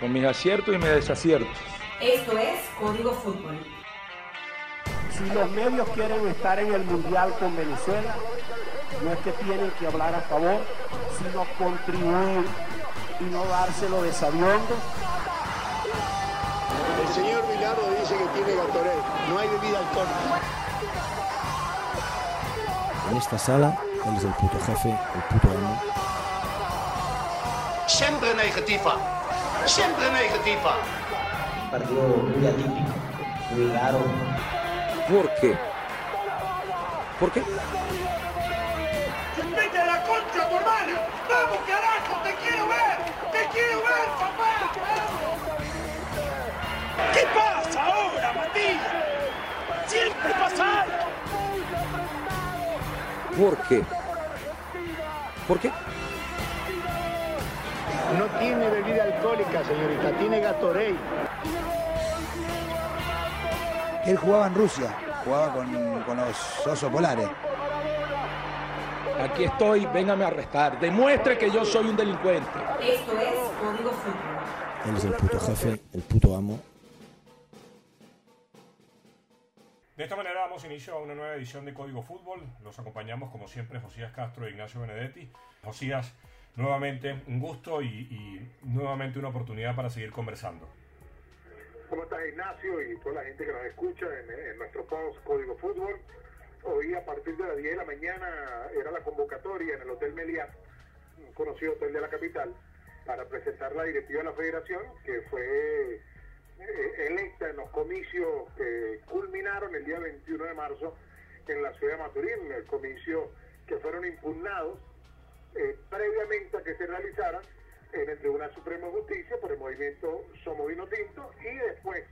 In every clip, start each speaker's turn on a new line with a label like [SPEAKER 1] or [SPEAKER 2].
[SPEAKER 1] Con mis aciertos y mis desaciertos.
[SPEAKER 2] Esto es Código Fútbol.
[SPEAKER 3] Si los medios quieren estar en el Mundial con Venezuela, no es que tienen que hablar a favor, sino contribuir y no dárselo de sabiondo.
[SPEAKER 4] El señor Milano dice que tiene Gatorade, no hay bebida alcohólica.
[SPEAKER 5] En esta sala, él es el puto jefe, el puto amo.
[SPEAKER 6] Siempre negativa, siempre negativa.
[SPEAKER 7] Un partido muy atípico, muy raro.
[SPEAKER 1] ¿Por qué? ¿Por qué?
[SPEAKER 8] ¡Vete a la concha tu hermana! ¡Vamos, carajo! ¡Te quiero ver! ¡Te quiero ver, papá! ¿Qué pasa ahora, Matías? ¡Siempre pasa algo!
[SPEAKER 1] ¿Por qué? ¿Por qué?
[SPEAKER 4] No tiene bebida alcohólica, señorita, tiene Gatorade.
[SPEAKER 9] Él jugaba en Rusia, jugaba con, con los osos polares.
[SPEAKER 1] Aquí estoy, véngame a arrestar. Demuestre que yo soy un delincuente.
[SPEAKER 2] Esto es Código Fútbol.
[SPEAKER 5] Él es el puto jefe, el puto amo.
[SPEAKER 10] De esta manera damos inicio a una nueva edición de Código Fútbol. Los acompañamos como siempre Josías Castro e Ignacio Benedetti. Josías, nuevamente un gusto y, nuevamente una oportunidad para seguir conversando.
[SPEAKER 11] ¿Cómo estás Ignacio y toda la gente que nos escucha en, en nuestro post Código Fútbol? Hoy a partir de las 10 de la mañana era la convocatoria en el Hotel Meliá, un conocido hotel de la capital, para presentar la directiva de la federación, que fue eh, electa en los comicios que culminaron el día 21 de marzo en la ciudad de Maturín, el comicio que fueron impugnados eh, previamente a que se realizaran en el Tribunal Supremo de Justicia por el movimiento Somos Vino Tinto y después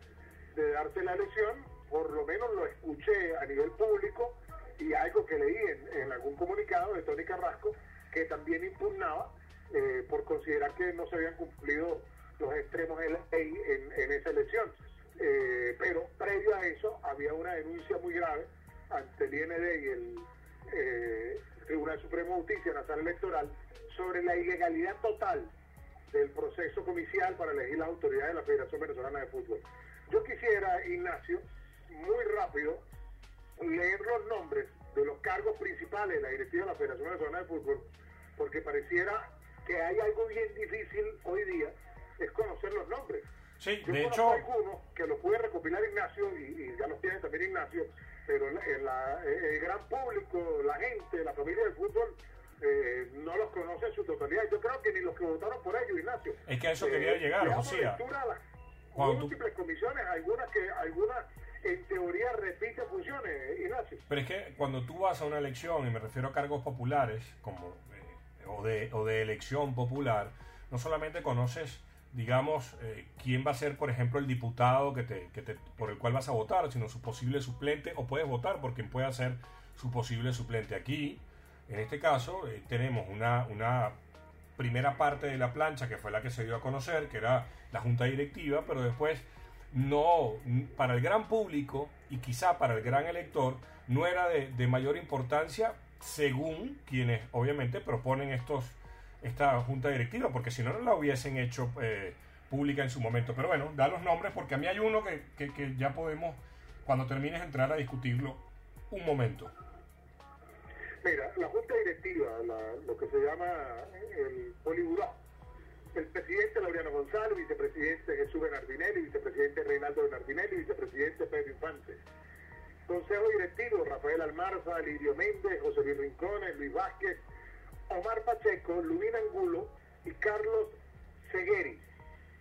[SPEAKER 11] de darse la elección, por lo menos lo escuché a nivel público y algo que leí en, algún comunicado de Tony Carrasco que también impugnaba eh, por considerar que no se habían cumplido los extremos de la ley en, esa elección. Eh, pero previo a eso había una denuncia muy grave ante el IND y el Tribunal Supremo de Justicia la sala electoral sobre la ilegalidad total del proceso comicial para elegir las autoridades de la Federación Venezolana de Fútbol. Yo quisiera, Ignacio, muy rápido, leer los nombres de los cargos principales de la directiva de la Federación Venezolana de Fútbol, porque pareciera que hay algo bien difícil hoy día, es conocer los nombres.
[SPEAKER 10] Sí,
[SPEAKER 11] Yo
[SPEAKER 10] de hecho,
[SPEAKER 11] algunos que los pude recopilar Ignacio y, y ya los tiene también Ignacio, pero la- el, la- el gran público, la gente, la familia del fútbol, eh, no los conoce en su totalidad. Yo creo que ni los que votaron por ellos, Ignacio.
[SPEAKER 10] Es que a eso quería llegar, Josía. tú-
[SPEAKER 11] múltiples comisiones, algunas que algunas en teoría repiten funciones, Ignacio.
[SPEAKER 10] Pero es que cuando tú vas a una elección, y me refiero a cargos populares, como eh, o, de, o de elección popular, no solamente conoces, digamos, eh, quién va a ser, por ejemplo, el diputado que te, que te, por el cual vas a votar, sino su posible suplente, o puedes votar por quien pueda ser su posible suplente. Aquí, en este caso, eh, tenemos una, una primera parte de la plancha que fue la que se dio a conocer, que era la junta directiva, pero después no, para el gran público y quizá para el gran elector, no era de, de mayor importancia según quienes obviamente proponen estos, esta junta directiva, porque si no, no la hubiesen hecho eh, pública en su momento. Pero bueno, da los nombres porque a mí hay uno que, que, que ya podemos, cuando termines, entrar a discutirlo un momento.
[SPEAKER 11] Mira, la junta directiva, la- lo que se llama el poliburó, el presidente Laureano González, vicepresidente Jesús Bernardinelli, vicepresidente Reinaldo Bernardinelli, vicepresidente Pedro Infante. Consejo directivo, Rafael Almarza, Lidio Méndez, José Luis Rincones, Luis Vázquez, Omar Pacheco, Lumina Angulo y Carlos Segueri.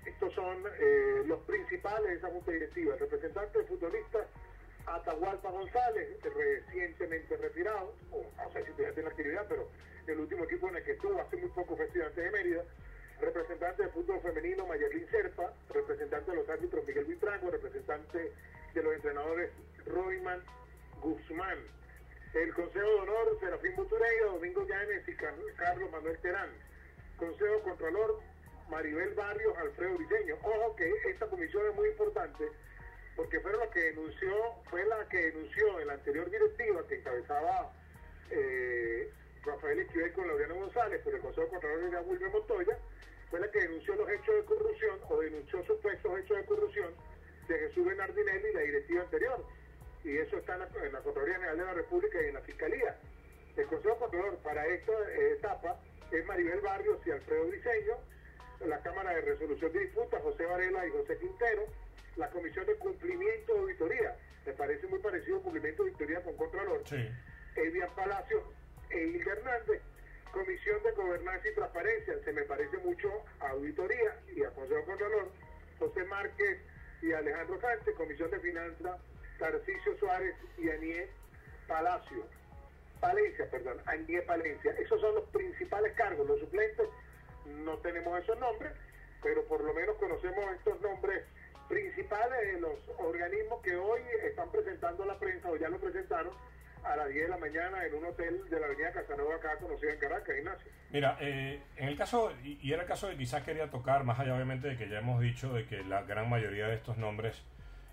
[SPEAKER 11] Estos son eh, los principales de esa junta directiva. El representante de futbolistas Atahualpa González, recientemente retirado, o no sé si todavía tiene actividad, pero el último equipo en el que estuvo hace muy poco fue Estudiantes de Mérida. Representante de fútbol femenino Mayerlin Serpa, representante de los árbitros Miguel Vitrango, representante de los entrenadores Royman Guzmán. El Consejo de Honor, Serafín Butureira, Domingo Llanes y Car- Carlos Manuel Terán. Consejo Contralor, Maribel Barrios, Alfredo Briseño. Ojo que esta comisión es muy importante porque fue la que denunció, fue la que denunció en la anterior directiva que encabezaba eh, Rafael Esquivel con Laureano González, pero el Consejo Contralor era Wilmer Montoya, fue la que denunció los hechos de corrupción o denunció supuestos hechos de corrupción de Jesús Bernardinelli y la directiva anterior. Y eso está en la, en la Contraloría General de la República y en la Fiscalía. El Consejo Contralor para esta eh, etapa es Maribel Barrios y Alfredo Briceño, la Cámara de Resolución de Disputas, José Varela y José Quintero, la Comisión de Cumplimiento de Auditoría, me parece muy parecido cumplimiento de auditoría con Contralor,
[SPEAKER 10] Sí.
[SPEAKER 11] Edian Palacio e Hilda Hernández, Comisión de Gobernanza y Transparencia, se me parece mucho a Auditoría y a Consejo Contralor, José Márquez y Alejandro Sánchez, Comisión de Finanzas, Tarcisio Suárez y Anié Palacio. Palencia, perdón, Anié Palencia. Esos son los principales cargos, los suplentes no tenemos esos nombres, pero por lo menos conocemos estos nombres principales de los organismos que hoy están presentando a la prensa o ya lo presentaron a las 10 de la mañana en un hotel de la avenida Casanova acá conocida en Caracas, Ignacio.
[SPEAKER 10] Mira, eh, en el caso, y, y era el caso de quizás quería tocar, más allá obviamente de que ya hemos dicho de que la gran mayoría de estos nombres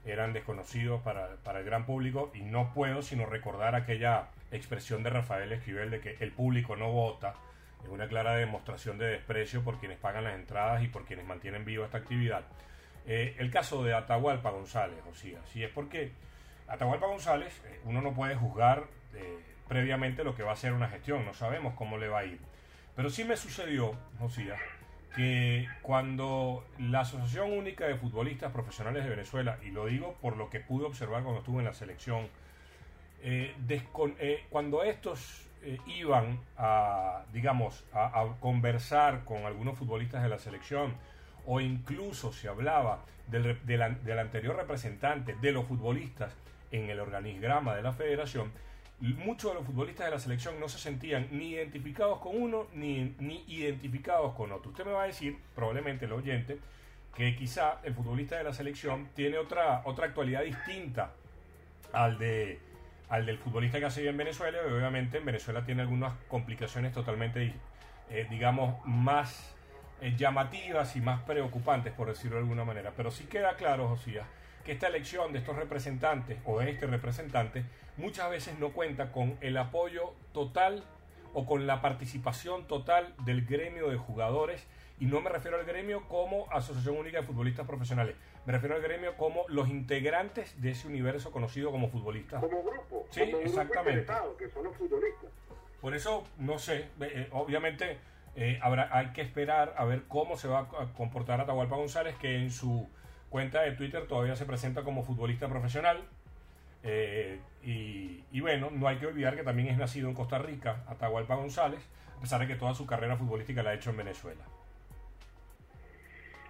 [SPEAKER 10] eran desconocidos para, para el gran público y no puedo sino recordar aquella expresión de Rafael Esquivel de que el público no vota, es una clara demostración de desprecio por quienes pagan las entradas y por quienes mantienen viva esta actividad. Eh, el caso de Atahualpa González, o sea, sí es porque Atahualpa González, eh, uno no puede juzgar eh, previamente lo que va a ser una gestión, no sabemos cómo le va a ir. Pero sí me sucedió, Josía, que cuando la Asociación Única de Futbolistas Profesionales de Venezuela, y lo digo por lo que pude observar cuando estuve en la selección, eh, eh, cuando estos eh, iban a, digamos, a, conversar con algunos futbolistas de la selección, o incluso se hablaba del, del del anterior representante de los futbolistas en el organigrama de la federación, muchos de los futbolistas de la selección no se sentían ni identificados con uno ni, ni identificados con otro. Usted me va a decir, probablemente el oyente, que quizá el futbolista de la selección tiene otra, otra actualidad distinta al de al del futbolista que hace en Venezuela y obviamente en Venezuela tiene algunas complicaciones totalmente eh, digamos más eh, llamativas y más preocupantes por decirlo de alguna manera pero sí queda claro Josías que esta elección de estos representantes o de este representante muchas veces no cuenta con el apoyo total o con la participación total del gremio de jugadores y no me refiero al gremio como Asociación Única de Futbolistas Profesionales, me refiero al gremio como los integrantes de ese universo conocido como futbolistas.
[SPEAKER 11] Como grupo,
[SPEAKER 10] Sí,
[SPEAKER 11] como grupo
[SPEAKER 10] exactamente.
[SPEAKER 11] que son los futbolistas.
[SPEAKER 10] Por eso, no sé, eh, obviamente eh, habrá, hay que esperar a ver cómo se va a comportar Atahualpa González, que en su cuenta de Twitter todavía se presenta como futbolista profesional. Eh, y, y bueno, no hay que olvidar que también es nacido en Costa Rica, Atahualpa González, a pesar de que toda su carrera futbolística la ha hecho en Venezuela.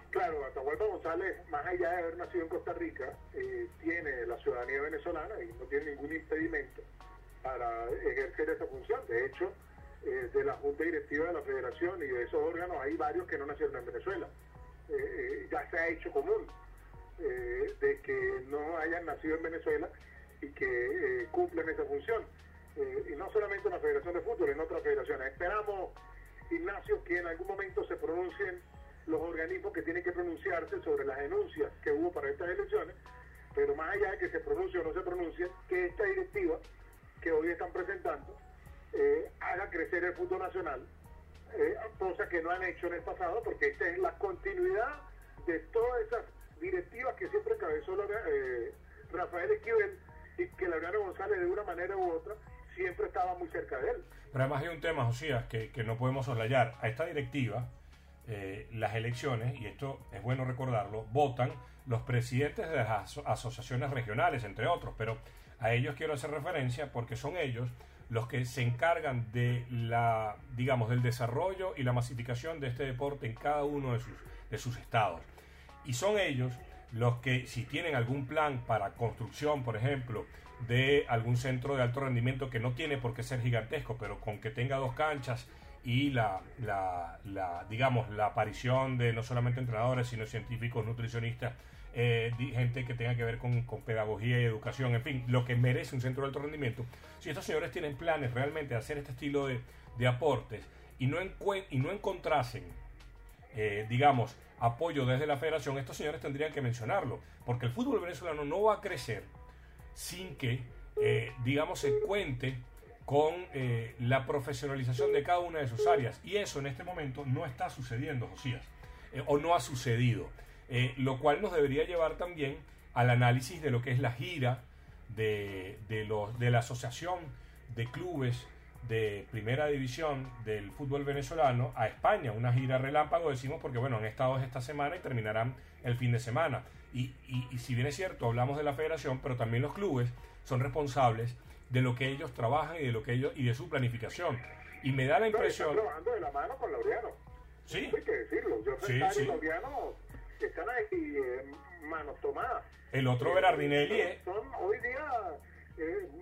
[SPEAKER 11] Claro, Atahualpa González, más allá de haber nacido en Costa Rica, eh, tiene la ciudadanía venezolana y no tiene ningún impedimento para ejercer esa función. De hecho, eh, de la Junta Directiva de la Federación y de esos órganos hay varios que no nacieron en Venezuela. Ya se ha hecho común eh, de que no hayan nacido en Venezuela y que eh, cumplen esa función. Eh, y no solamente en la Federación de Fútbol, en otras federaciones. Esperamos, Ignacio, que en algún momento se pronuncien los organismos que tienen que pronunciarse sobre las denuncias que hubo para estas elecciones, pero más allá de que se pronuncie o no se pronuncie, que esta directiva que hoy están presentando eh, haga crecer el fútbol nacional, cosa que no han hecho en el pasado, porque esta es la continuidad de todas esas directivas que siempre encabezó la- eh, Rafael Esquivel y que Laureano González de una manera u otra siempre estaba muy cerca de él.
[SPEAKER 10] Pero además hay un tema, Josías, que, que no podemos soslayar. A esta directiva, eh, las elecciones, y esto es bueno recordarlo, votan los presidentes de las aso- asociaciones regionales, entre otros, pero a ellos quiero hacer referencia porque son ellos los que se encargan de la, digamos, del desarrollo y la masificación de este deporte en cada uno de sus, de sus estados. Y son ellos los que, si tienen algún plan para construcción, por ejemplo, de algún centro de alto rendimiento que no tiene por qué ser gigantesco, pero con que tenga dos canchas y la, la, la, digamos, la aparición de no solamente entrenadores, sino científicos, nutricionistas, eh, gente que tenga que ver con, con pedagogía y educación, en fin, lo que merece un centro de alto rendimiento. Si estos señores tienen planes realmente de hacer este estilo de, de aportes y no, y no encontrasen eh, digamos, apoyo desde la federación, estos señores tendrían que mencionarlo, porque el fútbol venezolano no va a crecer sin que, eh, digamos, se cuente con eh, la profesionalización de cada una de sus áreas. Y eso en este momento no está sucediendo, Josías, eh, o no ha sucedido, lo cual nos debería llevar también al análisis de lo que es la gira de, de, los, de la Asociación de Clubes de Primera División del fútbol venezolano a España, una gira relámpago, decimos porque bueno, han estado esta semana y terminarán el fin de semana. Y, y, y si bien es cierto, hablamos de la federación, pero también los clubes son responsables de lo que ellos trabajan y de lo que ellos y de su planificación. Y me da la impresión.
[SPEAKER 11] Están trabajando de la mano con Laureano.
[SPEAKER 10] Sí.
[SPEAKER 11] Hay que decirlo. Yo
[SPEAKER 10] Sí,
[SPEAKER 11] sí, y Laureano están ahí eh, manos tomadas.
[SPEAKER 10] El otro
[SPEAKER 11] Eh,
[SPEAKER 10] Berardinelli
[SPEAKER 11] son-
[SPEAKER 10] es-
[SPEAKER 11] Son hoy día.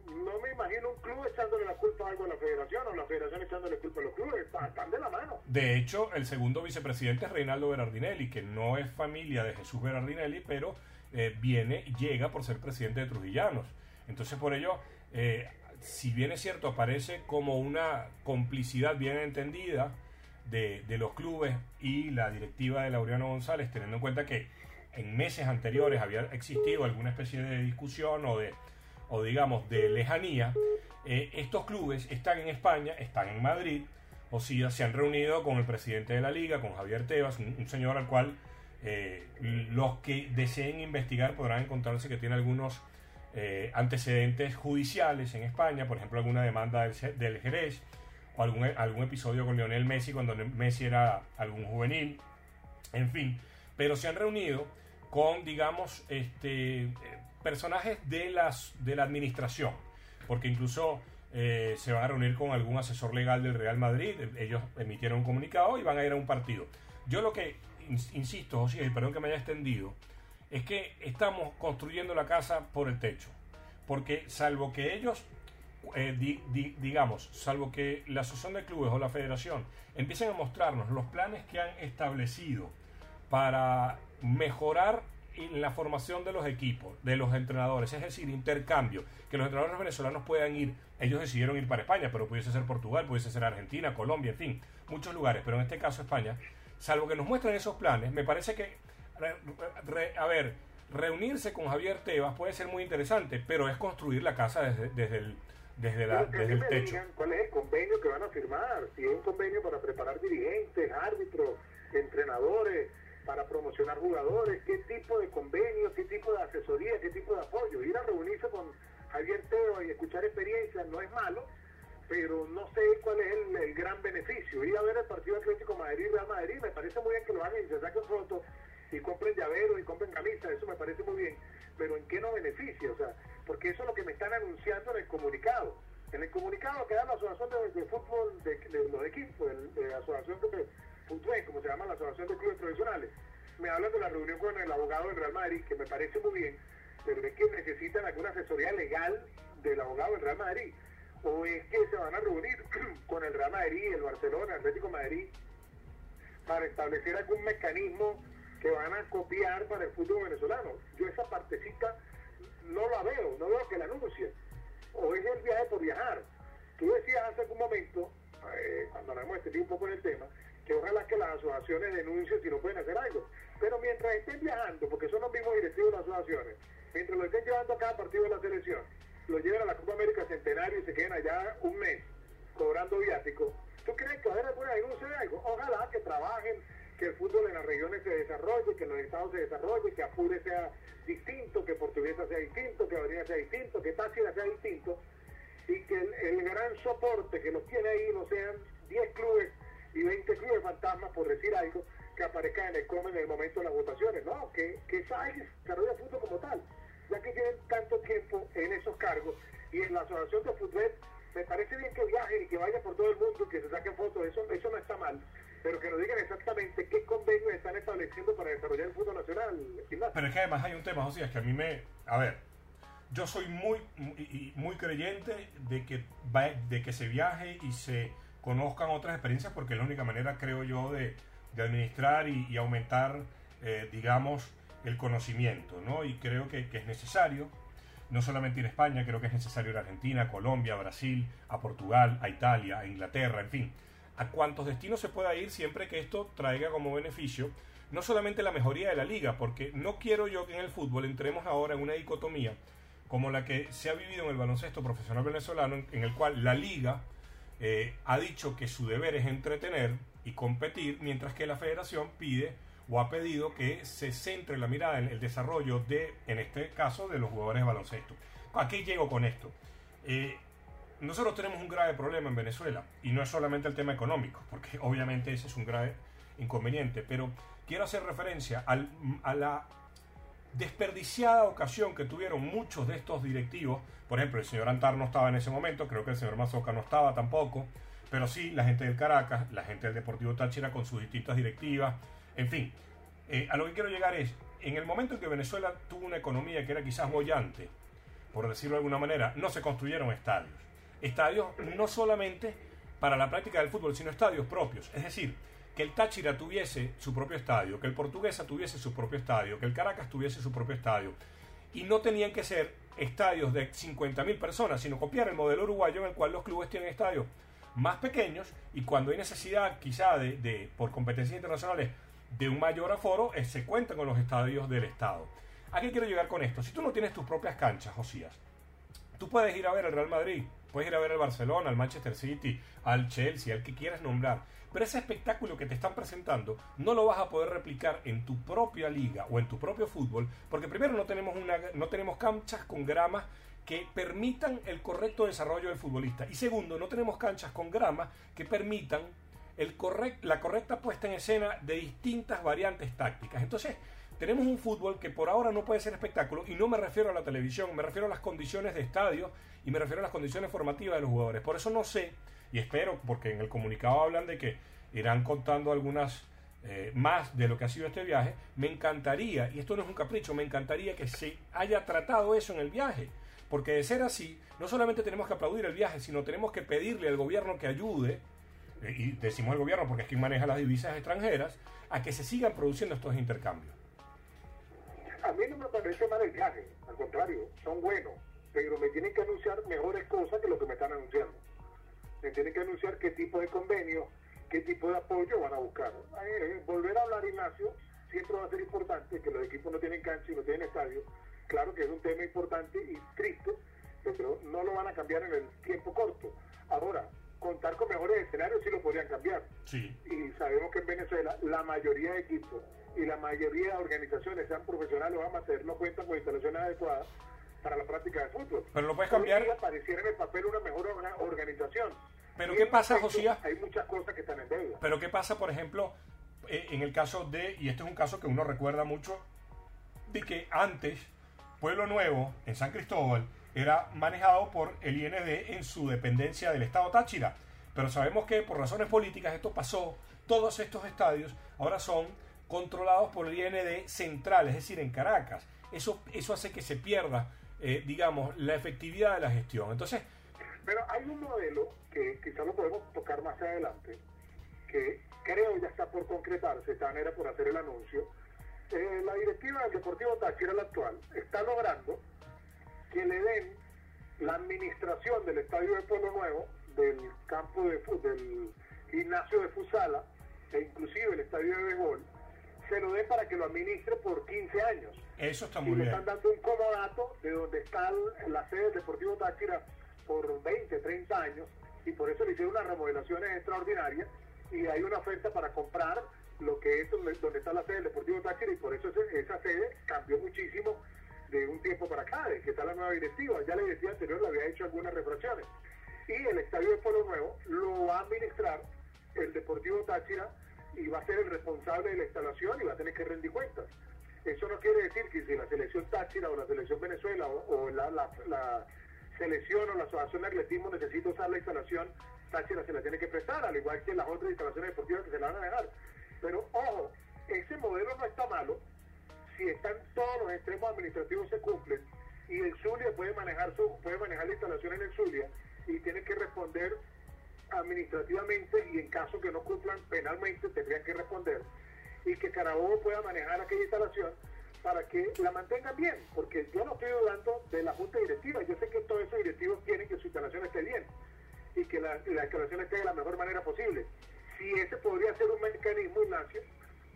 [SPEAKER 11] No me imagino un club echándole la culpa a algo a la federación o la federación echándole culpa a los clubes. Están de la mano.
[SPEAKER 10] De hecho, el segundo vicepresidente es Reinaldo Berardinelli, que no es familia de Jesús Berardinelli, pero eh, viene, llega por ser presidente de Trujillanos. Entonces, por ello, eh, si bien es cierto, aparece como una complicidad bien entendida de, de los clubes y la directiva de Laureano González, teniendo en cuenta que en meses anteriores había existido alguna especie de discusión o de, o digamos, de lejanía, eh, estos clubes están en España, están en Madrid, o sea, se han reunido con el presidente de la liga, con Javier Tebas, un, señor al cual eh, los que deseen investigar podrán encontrarse que tiene algunos eh, antecedentes judiciales en España, por ejemplo, alguna demanda del, del Jerez, o algún, algún episodio con Lionel Messi cuando Messi era algún juvenil, en fin, pero se han reunido con, digamos, este, personajes de, las, de la administración, porque incluso eh, se van a reunir con algún asesor legal del Real Madrid, ellos emitieron un comunicado y van a ir a un partido. Yo lo que ins- insisto, José, y perdón que me haya extendido, es que estamos construyendo la casa por el techo, porque salvo que ellos eh, di- di- digamos, salvo que la asociación de clubes o la federación empiecen a mostrarnos los planes que han establecido para mejorar en la formación de los equipos, de los entrenadores, es decir, intercambio, que los entrenadores venezolanos puedan ir, ellos decidieron ir para España, pero pudiese ser Portugal, pudiese ser Argentina, Colombia, en fin, muchos lugares, pero en este caso España, salvo que nos muestren esos planes, me parece que, re- re- a ver, reunirse con Javier Tebas puede ser muy interesante, pero es construir la casa desde, desde el, desde la,
[SPEAKER 11] que
[SPEAKER 10] desde el
[SPEAKER 11] me
[SPEAKER 10] techo.
[SPEAKER 11] digan cuál es el convenio que van a firmar, si es un convenio para preparar dirigentes, árbitros, entrenadores, para promocionar jugadores, qué tipo de convenio, qué tipo de asesoría, qué tipo de apoyo. Ir a reunirse con Javier Teo y escuchar experiencias no es malo, pero no sé cuál es el, gran beneficio. Ir a ver el partido Atlético Madrid-Real Madrid, me parece muy bien que lo hagan y se saquen fotos y compren llaveros y compren camisas, eso me parece muy bien, pero ¿en qué no beneficia? O sea, porque eso es lo que me están anunciando en el comunicado. En el comunicado que da la Asociación de, de Fútbol de, de los equipos, el- de la Asociación de Fútbol, como se llama la Asociación de Clubes Profesionales, me hablan de la reunión con el abogado del Real Madrid, que me parece muy bien, pero es que necesitan alguna asesoría legal del abogado del Real Madrid. O es que se van a reunir con el Real Madrid, el Barcelona, el Atlético de Madrid, para establecer algún mecanismo que van a copiar para el fútbol venezolano. Yo esa partecita no la veo, no veo que la anuncien. O es el viaje por viajar. Tú decías hace algún momento, eh, cuando nos hemos extendido un poco en el tema, que ojalá que las asociaciones denuncien si no pueden hacer algo. Pero mientras estén viajando, porque son los mismos directivos de las asociaciones, mientras lo estén llevando a cada partido de la selección, lo lleven a la Copa América Centenario y se queden allá un mes cobrando viático, ¿tú crees que va a haber alguna denuncia de algo? Ojalá que trabajen, que el fútbol en las regiones se desarrolle, que en los estados se desarrolle, que Apure sea distinto, que Portuguesa sea distinto, que Avenida sea distinto, que Táchira sea distinto, y que el, gran soporte que los tiene ahí no sean 10 clubes y 20 clubes fantasmas, por decir algo, que aparezcan en el COME en el momento de las votaciones. No, que, que desarrolle el fútbol como tal, ya que tienen tanto tiempo en esos cargos y en la asociación de fútbol me parece bien que viajen y que vayan por todo el mundo y que se saquen fotos, eso, eso no está mal, pero que nos digan exactamente qué convenios están estableciendo para desarrollar el fútbol nacional. Ignacio.
[SPEAKER 10] Pero es que además hay un tema, José, es que a mí me... A ver, yo soy muy, muy, muy creyente de que, de que se viaje y se conozcan otras experiencias porque es la única manera, creo yo, de, administrar y, aumentar, eh, digamos, el conocimiento, ¿no? Y creo que, que es necesario, no solamente a España, creo que es necesario a Argentina, Colombia, Brasil, a Portugal, a Italia, a Inglaterra, en fin, a cuantos destinos se pueda ir siempre que esto traiga como beneficio no solamente la mejoría de la liga, porque no quiero yo que en el fútbol entremos ahora en una dicotomía como la que se ha vivido en el baloncesto profesional venezolano, en, en el cual la liga eh, ha dicho que su deber es entretener y competir, mientras que la federación pide o ha pedido que se centre la mirada en el desarrollo de, en este caso, de los jugadores de baloncesto. ¿A qué llego con esto? Eh, nosotros tenemos un grave problema en Venezuela y no es solamente el tema económico, porque obviamente ese es un grave inconveniente, pero quiero hacer referencia al, a la desperdiciada ocasión que tuvieron muchos de estos directivos. Por ejemplo, el señor Antar no estaba en ese momento, creo que el señor Mazoca no estaba tampoco, pero sí la gente del Caracas, la gente del Deportivo Táchira con sus distintas directivas, en fin. Eh, a lo que quiero llegar es, en el momento en que Venezuela tuvo una economía que era quizás bollante, por decirlo de alguna manera, no se construyeron estadios. Estadios no solamente para la práctica del fútbol, sino estadios propios. Es decir, que el Táchira tuviese su propio estadio, que el Portuguesa tuviese su propio estadio, que el Caracas tuviese su propio estadio. Y no tenían que ser estadios de 50.000 personas, sino copiar el modelo uruguayo en el cual los clubes tienen estadios más pequeños y cuando hay necesidad quizá de, por competencias internacionales de un mayor aforo, eh, se cuentan con los estadios del Estado. ¿A qué quiero llegar con esto? Si tú no tienes tus propias canchas, Josías, tú puedes ir a ver el Real Madrid, puedes ir a ver el Barcelona, al Manchester City, al Chelsea, al que quieras nombrar, pero ese espectáculo que te están presentando no lo vas a poder replicar en tu propia liga o en tu propio fútbol, porque primero no tenemos, una, no tenemos canchas con grama que permitan el correcto desarrollo del futbolista. Y segundo, no tenemos canchas con grama que permitan el correct, la correcta puesta en escena de distintas variantes tácticas. Entonces, tenemos un fútbol que por ahora no puede ser espectáculo y no me refiero a la televisión, me refiero a las condiciones de estadio y me refiero a las condiciones formativas de los jugadores. Por eso no sé y espero, porque en el comunicado hablan de que irán contando algunas eh, más de lo que ha sido este viaje, me encantaría, y esto no es un capricho, me encantaría que se haya tratado eso en el viaje. Porque de ser así, no solamente tenemos que aplaudir el viaje, sino tenemos que pedirle al gobierno que ayude, eh, y decimos el gobierno porque es quien maneja las divisas extranjeras, a que se sigan produciendo estos intercambios.
[SPEAKER 11] A mí no me parece mal el viaje, al contrario, son buenos, pero me tienen que anunciar mejores cosas que lo que me están anunciando me tienen que anunciar qué tipo de convenio, qué tipo de apoyo van a buscar. Eh, volver a hablar, Ignacio, siempre va a ser importante, que los equipos no tienen cancha y no tienen estadio. Claro que es un tema importante y triste, pero no lo van a cambiar en el tiempo corto. Ahora, contar con mejores escenarios sí lo podrían cambiar.
[SPEAKER 10] Sí.
[SPEAKER 11] Y sabemos que en Venezuela la mayoría de equipos y la mayoría de organizaciones, sean profesionales o amateurs, no cuentan con instalaciones adecuadas para la práctica de fútbol.
[SPEAKER 10] Pero lo puedes cambiar.
[SPEAKER 11] Pareciera en el papel una mejor organización.
[SPEAKER 10] Pero ¿qué pasa, Josías?
[SPEAKER 11] Hay muchas cosas que están en deuda.
[SPEAKER 10] Pero ¿qué pasa, por ejemplo, eh, en el caso de, y este es un caso que uno recuerda mucho, de que antes Pueblo Nuevo, en San Cristóbal, era manejado por el IND en su dependencia del Estado Táchira. Pero sabemos que por razones políticas esto pasó, todos estos estadios ahora son controlados por el IND central, es decir, en Caracas. Eso, eso hace que se pierda eh, digamos, la efectividad de la gestión. Entonces...
[SPEAKER 11] Pero hay un modelo que quizás lo podemos tocar más adelante, que creo ya está por concretarse, están era por hacer el anuncio. Eh, la directiva del Deportivo Táchira, la actual, está logrando que le den la administración del Estadio de Pueblo Nuevo, del campo de del gimnasio de Fusala, e inclusive el estadio de béisbol, se lo den para que lo administre por 15 años.
[SPEAKER 10] Eso está muy
[SPEAKER 11] y
[SPEAKER 10] bien.
[SPEAKER 11] Le están dando un comodato de donde está la sede del Deportivo Táchira por 20, 30 años y por eso le hicieron unas remodelaciones extraordinarias y hay una oferta para comprar lo que es donde, está la sede del Deportivo Táchira y por eso esa sede cambió muchísimo de un tiempo para acá, de que está la nueva directiva. Ya la directiva anterior le había hecho algunas refracciones. Y el Estadio de Pueblo Nuevo lo va a administrar el Deportivo Táchira y va a ser el responsable de la instalación y va a tener que rendir cuentas. Eso no quiere decir que si la selección Táchira o la selección Venezuela o, la, selección o la asociación de atletismo necesita usar la instalación, Táchira se la tiene que prestar, al igual que las otras instalaciones deportivas que se la van a dejar. Pero ojo, ese modelo no está malo si están todos los extremos administrativos se cumplen y el Zulia puede manejar su, puede manejar la instalación en el Zulia y tiene que responder administrativamente y en caso que no cumplan penalmente tendrían que responder y que Carabobo pueda manejar aquella instalación para que la mantengan bien, porque yo no estoy dudando de la junta directiva, yo sé que todos esos directivos quieren que su instalación esté bien y que la, instalación esté de la mejor manera posible. Si ese podría ser un mecanismo, Ignacio,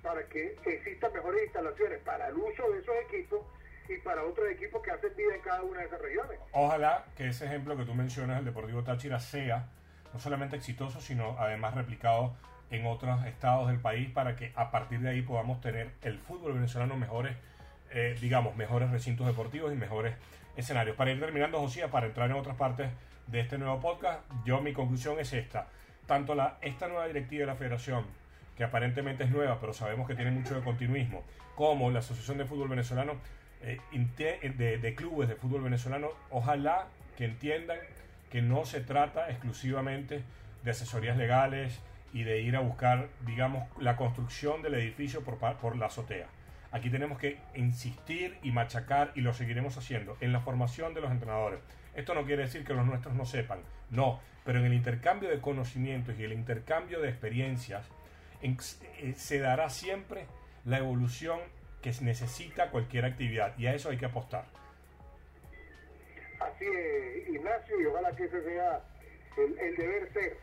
[SPEAKER 11] para que existan mejores instalaciones para el uso de esos equipos y para otros equipos que hacen vida en cada una de esas regiones.
[SPEAKER 10] Ojalá que ese ejemplo que tú mencionas, el Deportivo Táchira, sea no solamente exitoso, sino además replicado en otros estados del país para que a partir de ahí podamos tener el fútbol venezolano mejores, eh, digamos, mejores recintos deportivos y mejores escenarios. Para ir terminando, Josía, para entrar en otras partes de este nuevo podcast, yo mi conclusión es esta. Tanto la, esta nueva directiva de la federación, que aparentemente es nueva, pero sabemos que tiene mucho de continuismo, como la Asociación de Fútbol Venezolano, eh, de clubes de fútbol venezolano, ojalá que entiendan que no se trata exclusivamente de asesorías legales y de ir a buscar, digamos, la construcción del edificio por, por la azotea. Aquí tenemos que insistir y machacar, y lo seguiremos haciendo, en la formación de los entrenadores. Esto no quiere decir que los nuestros no sepan, no, pero en el intercambio de conocimientos y el intercambio de experiencias eh, se dará siempre la evolución que necesita cualquier actividad, y a eso hay que apostar.
[SPEAKER 11] Así es, Ignacio, y ojalá que ese sea el, el deber ser.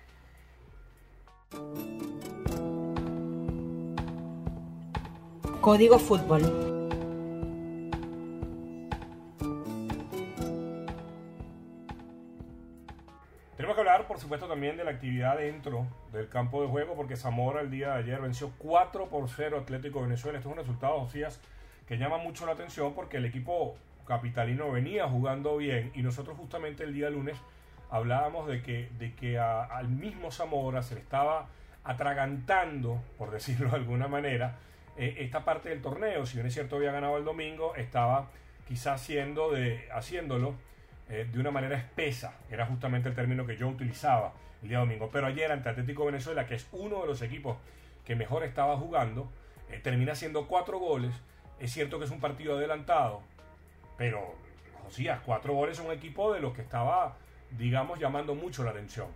[SPEAKER 2] Código Fútbol.
[SPEAKER 10] Tenemos que hablar, por supuesto, también de la actividad dentro del campo de juego, porque Zamora el día de ayer venció 4 por 0 Atlético Venezuela. Estos son resultados, Josías, que llaman mucho la atención porque el equipo capitalino venía jugando bien y nosotros justamente el día lunes hablábamos de que, de que al mismo Zamora se le estaba atragantando, por decirlo de alguna manera, eh, esta parte del torneo. Si bien es cierto había ganado el domingo, estaba quizás siendo de, haciéndolo eh, de una manera espesa. Era justamente el término que yo utilizaba el día domingo. Pero ayer ante Atlético Venezuela, que es uno de los equipos que mejor estaba jugando, eh, termina haciendo cuatro goles. Es cierto que es un partido adelantado, pero, Josías, cuatro goles es un equipo de los que estaba, digamos, llamando mucho la atención.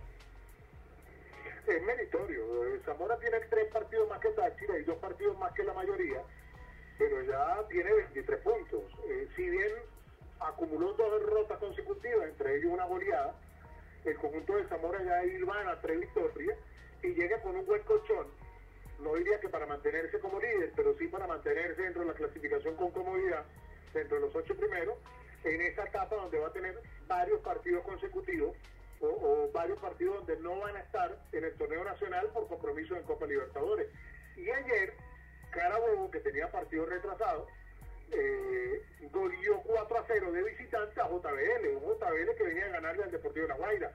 [SPEAKER 11] Es meritorio. Zamora tiene tres partidos más que Táchira y dos partidos más que la mayoría, pero ya tiene 23 puntos. Eh, si bien acumuló dos derrotas consecutivas, entre ellos una goleada, el conjunto de Zamora ya van a tres victorias y llega con un buen colchón. No diría que para mantenerse como líder, pero sí para mantenerse dentro de la clasificación con comodidad dentro de los ocho primeros, en esa etapa donde va a tener varios partidos consecutivos o, varios partidos donde no van a estar en el torneo nacional por compromiso en Copa Libertadores. Y ayer, Carabobo, que tenía partidos retrasados, eh, 4 a 0 de visitante a JBL, un JBL que venía a ganarle al Deportivo de La Guaira.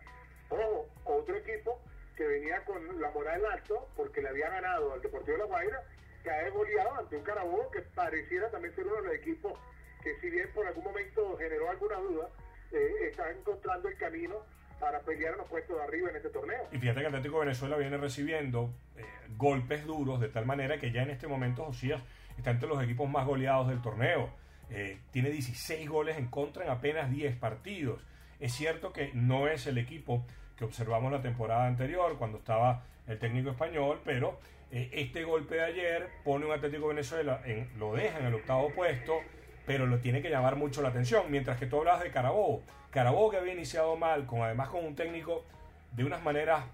[SPEAKER 11] Ojo, otro equipo que venía con la moral alto porque le había ganado al Deportivo de La Guaira, que ha goleado ante un Carabobo que pareciera también ser uno de los equipos que si bien por algún momento generó alguna duda, eh, está encontrando el camino para pelear en los puestos de arriba en este torneo.
[SPEAKER 10] Y fíjate que Atlético Venezuela viene recibiendo eh, golpes duros de tal manera que ya en este momento Josías está entre los equipos más goleados del torneo. Eh, tiene 16 goles en contra en apenas 10 partidos. Es cierto que no es el equipo que observamos la temporada anterior cuando estaba el técnico español, pero este golpe de ayer pone un Atlético Venezuela, en, lo deja en el octavo puesto, pero lo tiene que llamar mucho la atención. Mientras que tú hablabas de Carabobo. Carabobo que había iniciado mal, con además con un técnico de unas maneras,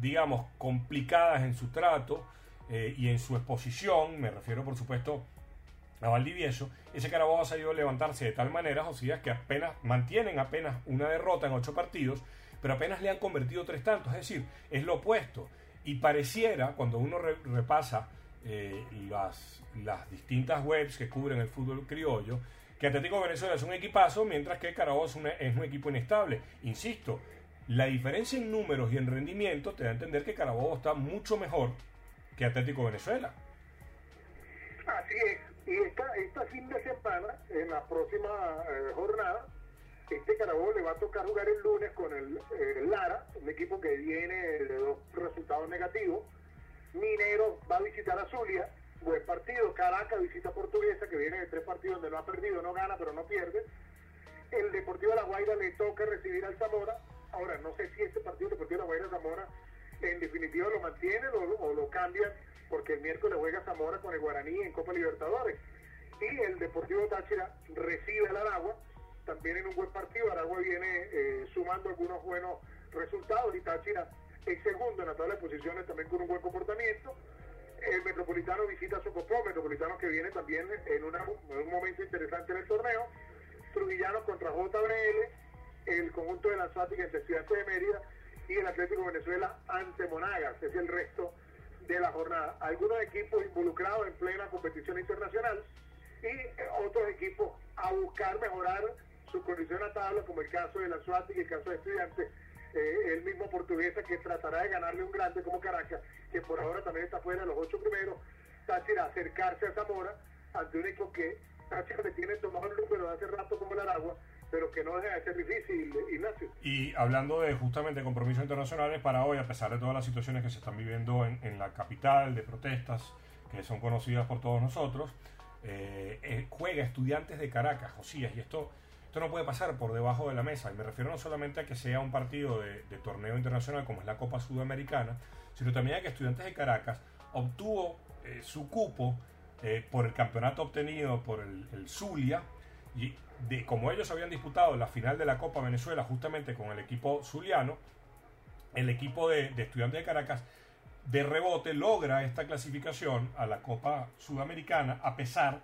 [SPEAKER 10] digamos, complicadas en su trato eh, y en su exposición, me refiero por supuesto a Valdivieso, ese Carabobo ha salido a levantarse de tal manera, Josías, que apenas mantienen apenas una derrota en ocho partidos, pero apenas le han convertido tres tantos, es decir, es lo opuesto. Y pareciera, cuando uno repasa eh, las, las distintas webs que cubren el fútbol criollo, que Atlético Venezuela es un equipazo, mientras que Carabobo es, un equipo inestable. Insisto, la diferencia en números y en rendimiento te da a entender que Carabobo está mucho mejor que Atlético Venezuela.
[SPEAKER 11] Así es. Y esta, esta fin de semana, en la próxima eh, jornada, este Carabobo le va a tocar jugar el lunes con el, el Lara, un equipo que viene de dos resultados negativos Minero va a visitar a Zulia, buen partido. Caracas visita Portuguesa, que viene de tres partidos donde no ha perdido, no gana, pero no pierde. El Deportivo de La Guaira le toca recibir al Zamora. Ahora, no sé si este partido Deportivo de La Guaira Zamora en definitiva lo mantiene o, lo cambian, porque el miércoles juega Zamora con el Guaraní en Copa Libertadores. Y el Deportivo Táchira recibe al Aragua, también en un buen partido. Aragua viene eh, sumando algunos buenos resultados y Táchira el segundo en la tabla de posiciones también con un buen comportamiento. El Metropolitano visita Socopó, Metropolitano que viene también en, un momento interesante en el torneo. Trujillano contra JBL, el conjunto de la Suática entre Estudiantes de Mérida y el Atlético Venezuela ante Monagas, es el resto de la jornada. Algunos equipos involucrados en plena competición internacional y otros equipos a buscar mejorar su condición a tabla, como el caso de la y el caso de Estudiantes, eh, el mismo portuguesa que tratará de ganarle un grande como Caracas, que por ahora también está fuera de los ocho primeros, Táchira acercarse a Zamora ante un equipo que Táchira le tiene tomado el número hace rato como el Aragua, pero que no deja de ser difícil, Ignacio.
[SPEAKER 10] Y hablando de justamente compromisos internacionales, para hoy, a pesar de todas las situaciones que se están viviendo en, en la capital, de protestas que son conocidas por todos nosotros, eh, eh, juega Estudiantes de Caracas, Josías, y esto, esto no puede pasar por debajo de la mesa. Y me refiero no solamente a que sea un partido de, torneo internacional como es la Copa Sudamericana, sino también a que Estudiantes de Caracas obtuvo eh, su cupo eh, por el campeonato obtenido por el, el Zulia y de como ellos habían disputado la final de la Copa Venezuela justamente con el equipo zuliano, el equipo de, de Estudiantes de Caracas de rebote logra esta clasificación a la Copa Sudamericana a pesar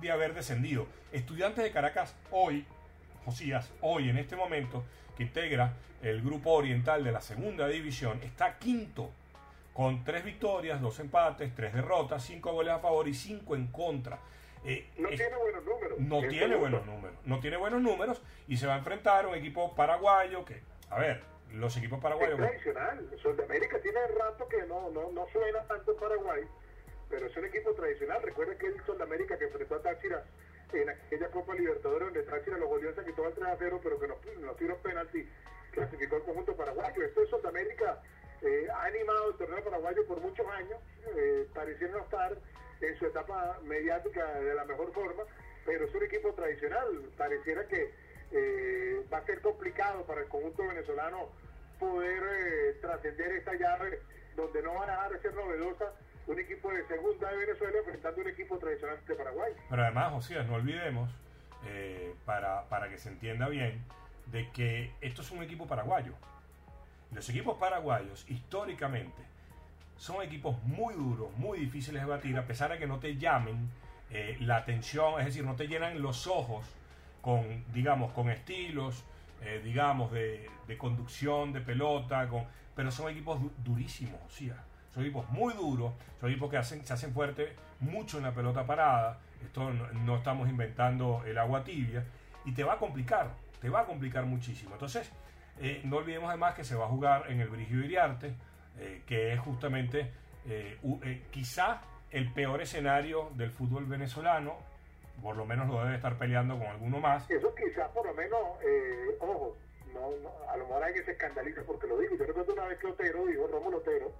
[SPEAKER 10] de haber descendido. Estudiantes de Caracas hoy, Josías, hoy en este momento, que integra el grupo oriental de la segunda división, está quinto con tres victorias, dos empates, tres derrotas, cinco goles a favor y cinco en contra.
[SPEAKER 11] Eh, no es, tiene buenos números.
[SPEAKER 10] No tiene buenos números. No tiene buenos números y se va a enfrentar a un equipo paraguayo que, a ver, los equipos paraguayos.
[SPEAKER 11] Es tradicional. Sudamérica tiene rato que no, no, no suena tanto Paraguay, pero es un equipo tradicional. Recuerden que el Sudamérica que enfrentó a Táchira en aquella Copa Libertadores donde Táchira los goleó se quitó al 3 a 0, pero que no, no tiró penalti, clasificó el conjunto paraguayo. Esto es Sudamérica. Eh, ha animado el torneo paraguayo por muchos años, eh, pareciera no estar en su etapa mediática de la mejor forma, pero es un equipo tradicional. Pareciera que eh, va a ser complicado para el conjunto venezolano poder eh, trascender esta llave donde no van a dejar de ser novedosa un equipo de segunda de Venezuela enfrentando un equipo tradicional de Paraguay.
[SPEAKER 10] Pero además, José, no olvidemos, eh, para, para que se entienda bien, de que esto es un equipo paraguayo. Los equipos paraguayos, históricamente, son equipos muy duros, muy difíciles de batir, a pesar de que no te llamen eh, la atención, es decir, no te llenan los ojos con, digamos, con estilos, eh, digamos, de, de, conducción de pelota, con, pero son equipos du durísimos, o sea, son equipos muy duros, son equipos que hacen, se hacen fuerte mucho en la pelota parada, esto no, no, estamos inventando el agua tibia, y te va a complicar, te va a complicar muchísimo. Entonces, eh, no olvidemos además que se va a jugar en el Brigio Iriarte, eh, que es justamente eh, quizá el peor escenario del fútbol venezolano, por lo menos lo debe estar peleando con alguno más.
[SPEAKER 11] Eso quizás por lo menos, eh, ojo, no, no, a lo mejor que se escandaliza porque lo digo. Yo recuerdo una vez que Otero dijo, Rómulo Otero,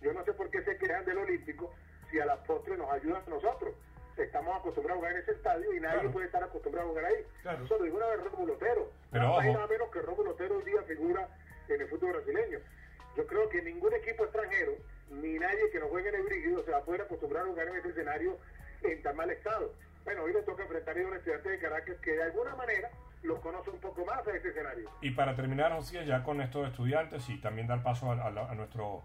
[SPEAKER 11] yo no sé por qué se quejan del Olímpico si a la postre nos ayudan a nosotros. Estamos acostumbrados a jugar en ese estadio y nadie claro. puede estar acostumbrado a jugar ahí. Claro. Eso lo dijo una vez Rómulo Otero.
[SPEAKER 10] Pero
[SPEAKER 11] nada,
[SPEAKER 10] ojo.
[SPEAKER 11] nada menos que Rómulo Otero hoy día figura en el fútbol brasileño. Yo creo que ningún equipo extranjero, ni nadie que no juegue en el Brígido, se va a poder acostumbrar a jugar en ese escenario en tan mal estado. Bueno, hoy le toca enfrentar a un estudiante de Caracas que de alguna manera los conoce un poco más a ese escenario.
[SPEAKER 10] Y para terminar, José, ya con estos estudiantes y también dar paso a, a, a nuestro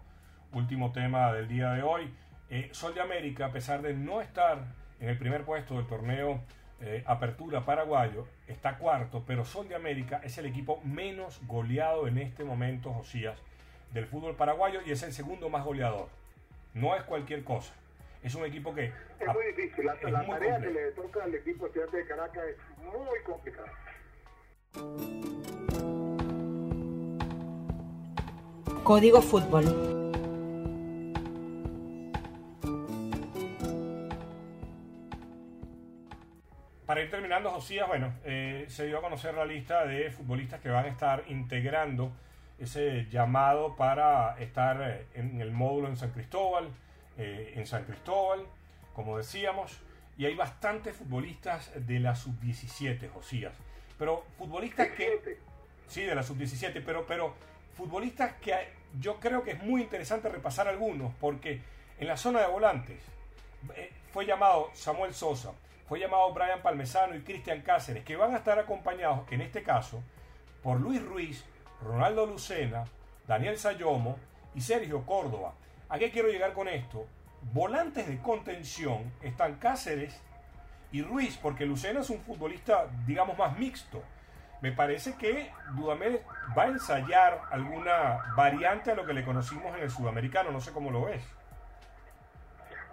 [SPEAKER 10] último tema del día de hoy, eh, Sol de América, a pesar de no estar en el primer puesto del torneo eh, Apertura Paraguayo, está cuarto, pero Sol de América es el equipo menos goleado en este momento, Josías, del fútbol paraguayo y es el segundo más goleador. No es cualquier cosa. Es un equipo que...
[SPEAKER 11] Es muy difícil. La, la muy tarea complejo. que le toca al equipo estudiante de Caracas es muy complicada.
[SPEAKER 2] Código Fútbol.
[SPEAKER 10] Para ir terminando, Josías, bueno, eh, se dio a conocer la lista de futbolistas que van a estar integrando ese llamado para estar en el módulo en San Cristóbal, eh, en San Cristóbal, como decíamos, y hay bastantes futbolistas de la sub-17, Josías. Pero futbolistas que... Sí, de la sub-17, pero, pero futbolistas que yo creo que es muy interesante repasar algunos, porque en la zona de volantes eh, fue llamado Samuel Sosa, fue llamado Brian Palmesano y Cristian Cáceres, que van a estar acompañados, en este caso, por Luis Ruiz, Ronaldo Lucena, Daniel Sayomo y Sergio Córdoba. ¿A qué quiero llegar con esto? volantes de contención están Cáceres y Ruiz, porque Lucena es un futbolista, digamos, más mixto. Me parece que Dudamel va a ensayar alguna variante a lo que le conocimos en el sudamericano, no sé cómo lo ves.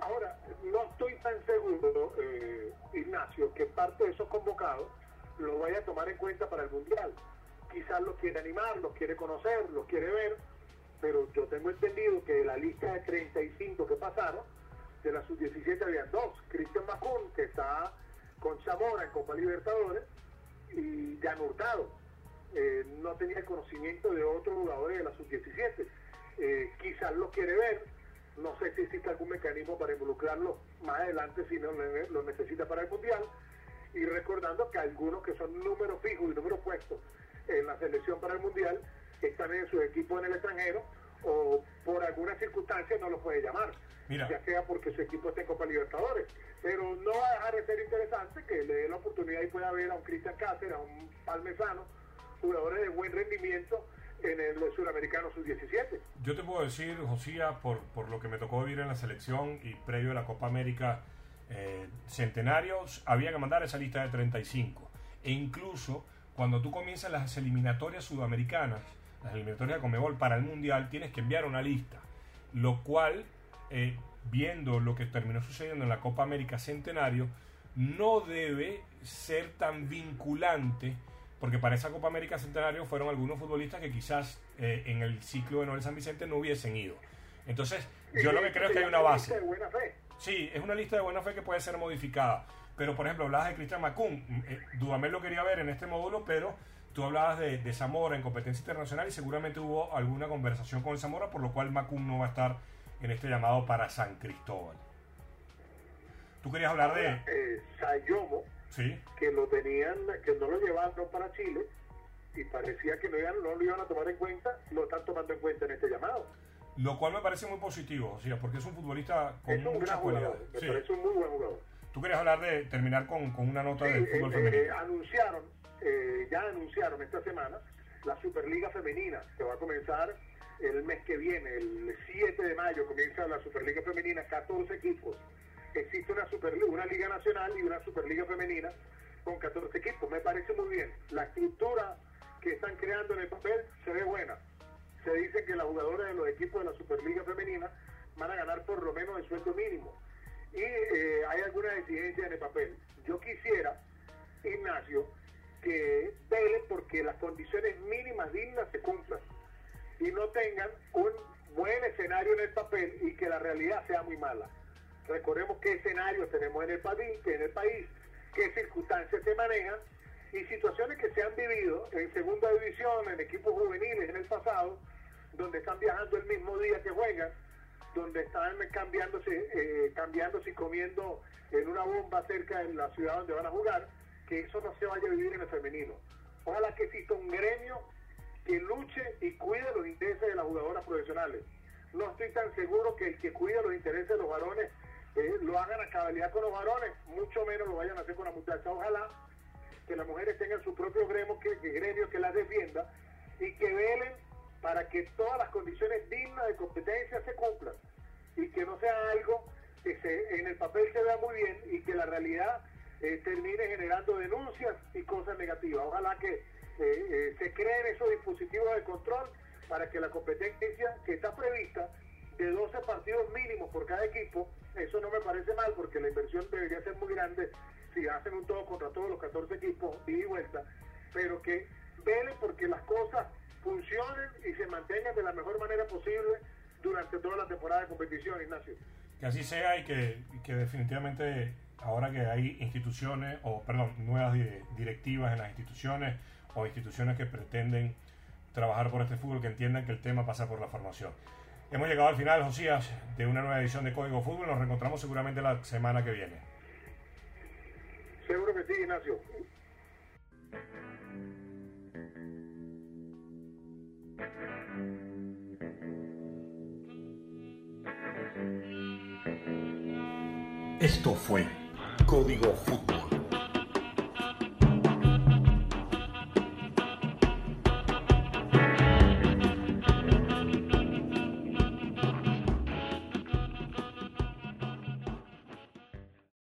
[SPEAKER 11] Ahora, no estoy tan seguro, eh, Ignacio, que parte de esos convocados lo vaya a tomar en cuenta para el Mundial. Quizás los quiere animar, los quiere conocer, los quiere ver, pero yo tengo entendido que de la lista de 35 que pasaron, de la sub-17 había dos, Cristian Macún, que está con Zamora en Copa Libertadores, y Jan Hurtado. Eh, no tenía conocimiento de otros jugadores de la sub-17. Eh, quizás lo quiere ver, no sé si existe algún mecanismo para involucrarlo más adelante si no lo necesita para el Mundial. Y recordando que algunos que son números fijos y números puestos en la selección para el Mundial están en su equipo en el extranjero o por alguna circunstancia no lo puede llamar. Ya sea porque su equipo está en Copa Libertadores. Pero no va a dejar de ser interesante que le dé la oportunidad y pueda ver a un Cristian Cáceres, a un Palmesano, jugadores de buen rendimiento en el suramericano sub-17.
[SPEAKER 10] Yo te puedo decir, Josía, por, por lo que me tocó vivir en la selección y previo a la Copa América eh, Centenarios, había que mandar esa lista de 35. E incluso cuando tú comienzas las eliminatorias sudamericanas, las eliminatorias de Comebol para el Mundial, tienes que enviar una lista. Lo cual, eh, viendo lo que terminó sucediendo en la Copa América Centenario, no debe ser tan vinculante porque para esa Copa América Centenario fueron algunos futbolistas que quizás eh, en el ciclo de Noel San Vicente no hubiesen ido. Entonces, yo lo que creo es que hay una base.
[SPEAKER 11] De buena fe.
[SPEAKER 10] Sí, es una lista de buena fe que puede ser modificada. Pero, por ejemplo, hablabas de Cristian Macún. Eh, Dudamel lo quería ver en este módulo, pero tú hablabas de, de, Zamora en competencia internacional y seguramente hubo alguna conversación con Zamora, por lo cual Macún no va a estar en este llamado para San Cristóbal. Tú querías hablar de...
[SPEAKER 11] Eh, Sayomo que lo tenían, que no lo llevaban para Chile y parecía que no, iban, no lo iban a tomar en cuenta, lo están tomando en cuenta en este llamado.
[SPEAKER 10] Lo cual me parece muy positivo, o sea, porque es un futbolista con
[SPEAKER 11] es un
[SPEAKER 10] mucha
[SPEAKER 11] cualidad. Me parece un muy buen jugador.
[SPEAKER 10] Tú querías hablar de terminar con, con una nota del fútbol eh, femenino.
[SPEAKER 11] Eh, anunciaron, eh, ya anunciaron esta semana la Superliga Femenina, que va a comenzar el mes que viene, el 7 de mayo comienza la Superliga Femenina, 14 equipos existe una, Superliga, una Liga Nacional y una Superliga Femenina con 14 equipos. Me parece muy bien. La estructura que están creando en el papel se ve buena. Se dice que las jugadoras de los equipos de la Superliga Femenina van a ganar por lo menos el sueldo mínimo. Y eh, hay algunas exigencias en el papel. Yo quisiera, Ignacio, que vele porque las condiciones mínimas dignas se cumplan y no tengan un buen escenario en el papel y que la realidad sea muy mala. Recordemos qué escenarios tenemos en el país, en el país, qué circunstancias se manejan y situaciones que se han vivido en segunda división, en equipos juveniles en el pasado, donde están viajando el mismo día que juegan, donde están cambiándose, eh, cambiándose y comiendo en una bomba cerca de la ciudad donde van a jugar, que eso no se vaya a vivir en el femenino. Ojalá que exista un gremio que luche y cuide los intereses de las jugadoras profesionales. No estoy tan seguro que el que cuide los intereses de los varones lo hagan a cabalidad con los varones, mucho menos lo vayan a hacer con la muchacha. Ojalá que las mujeres tengan su propio gremio que, gremio que las defienda y que velen para que todas las condiciones dignas de competencia se cumplan y que no sea algo que se, en el papel se vea muy bien y que la realidad eh, termine generando denuncias y cosas negativas. Ojalá que eh, eh, se creen esos dispositivos de control para que la competencia que está prevista de 12 partidos mínimos por cada equipo eso no me parece mal porque la inversión debería ser muy grande si hacen un todo contra todos los 14 equipos y vuelta, pero que velen porque las cosas funcionen y se mantengan de la mejor manera posible durante toda la temporada de competición, Ignacio.
[SPEAKER 10] Que así sea y que, que definitivamente ahora que hay instituciones, o perdón, nuevas directivas en las instituciones o instituciones que pretenden trabajar por este fútbol, que entiendan que el tema pasa por la formación. Hemos llegado al final, Josías, de una nueva edición de Código Fútbol. Nos reencontramos seguramente la semana que viene.
[SPEAKER 11] Seguro que sí, Ignacio.
[SPEAKER 12] Esto fue Código Fútbol